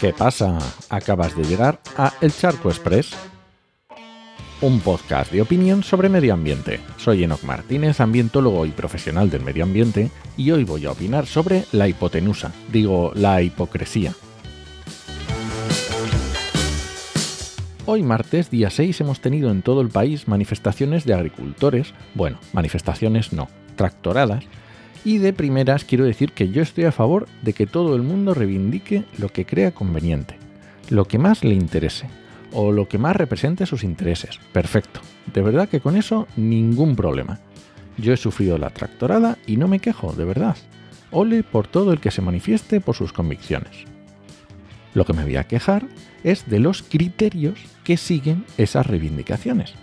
¿Qué pasa? Acabas de llegar a El Charco Express, un podcast de opinión sobre medio ambiente. Soy Enoc Martínez, ambientólogo y profesional del medio ambiente, y hoy voy a opinar sobre la hipotenusa, digo, la hipocresía. Hoy martes, día 6, hemos tenido en todo el país manifestaciones de agricultores, bueno, manifestaciones no, tractoradas, y de primeras quiero decir que yo estoy a favor de que todo el mundo reivindique lo que crea conveniente, lo que más le interese, o lo que más represente sus intereses. Perfecto. De verdad que con eso ningún problema. Yo he sufrido la tractorada y no me quejo, de verdad. Ole por todo el que se manifieste por sus convicciones. Lo que me voy a quejar es de los criterios que siguen esas reivindicaciones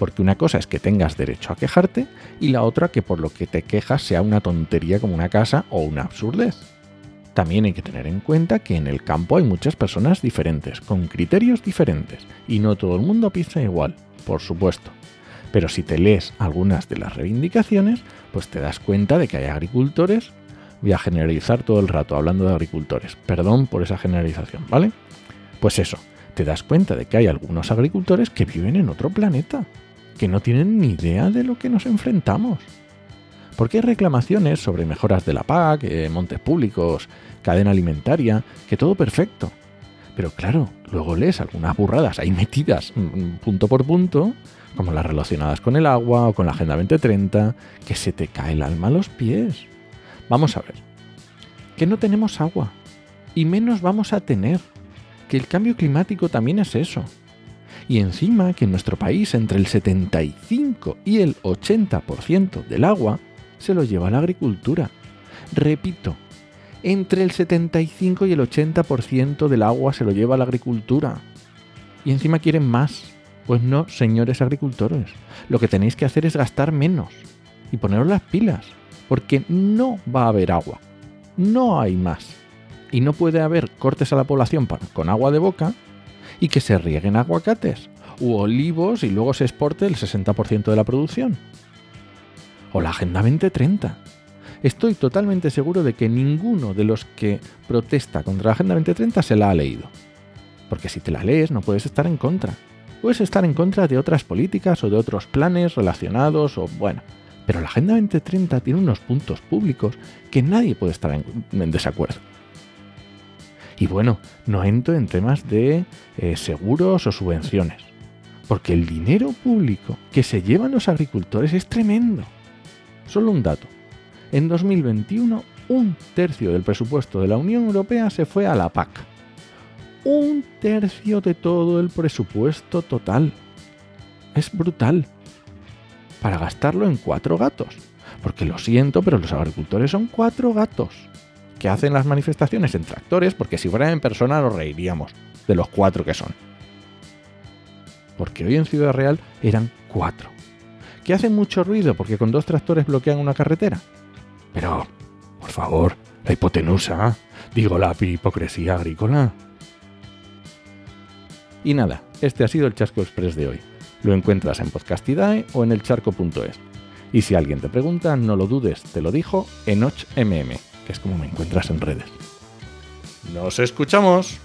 porque una cosa es que tengas derecho a quejarte y la otra que por lo que te quejas sea una tontería como una casa o una absurdez. También hay que tener en cuenta que en el campo hay muchas personas diferentes, con criterios diferentes, y no todo el mundo piensa igual, por supuesto. Pero si te lees algunas de las reivindicaciones, pues te das cuenta de que hay agricultores, voy a generalizar todo el rato hablando de agricultores, perdón por esa generalización, ¿vale? Pues eso, te das cuenta de que hay algunos agricultores que viven en otro planeta, que no tienen ni idea de lo que nos enfrentamos. Porque hay reclamaciones sobre mejoras de la PAC, eh, montes públicos, cadena alimentaria, que todo perfecto. Pero claro, luego lees algunas burradas ahí metidas mm, mm, punto por punto, como las relacionadas con el agua o con la Agenda 2030, que se te cae el alma a los pies. Vamos a ver, que no tenemos agua, y menos vamos a tener, que el cambio climático también es eso, y encima que en nuestro país entre el 75 y el 80% del agua se lo lleva la agricultura. Repito, entre el 75 y el 80% del agua se lo lleva la agricultura. Y encima quieren más. Pues no, señores agricultores. Lo que tenéis que hacer es gastar menos y poneros las pilas. Porque no va a haber agua. No hay más. Y no puede haber cortes a la población con agua de boca y que se rieguen aguacates u olivos y luego se exporte el 60% de la producción. O la Agenda 2030. Estoy totalmente seguro de que ninguno de los que protesta contra la Agenda 2030 se la ha leído. Porque si te la lees no puedes estar en contra. Puedes estar en contra de otras políticas o de otros planes relacionados o bueno. Pero la Agenda 2030 tiene unos puntos públicos que nadie puede estar en, desacuerdo. Y bueno, no entro en temas de eh, seguros o subvenciones, porque el dinero público que se llevan los agricultores es tremendo. Solo un dato. En 2021, un tercio del presupuesto de la Unión Europea se fue a la PAC. Un tercio de todo el presupuesto total. Es brutal. Para gastarlo en cuatro gatos. Porque lo siento, pero los agricultores son cuatro gatos que hacen las manifestaciones en tractores, porque si fueran en persona nos reiríamos de los cuatro que son. Porque hoy en Ciudad Real eran cuatro. Que hacen mucho ruido porque con dos tractores bloquean una carretera. Pero, por favor, la hipotenusa, digo la hipocresía agrícola. Y nada, este ha sido el Chasco Express de hoy. Lo encuentras en Podcastidae o en elcharco.es. Y si alguien te pregunta, no lo dudes, te lo dijo Enoch MM es como me encuentras en redes. ¡Nos escuchamos!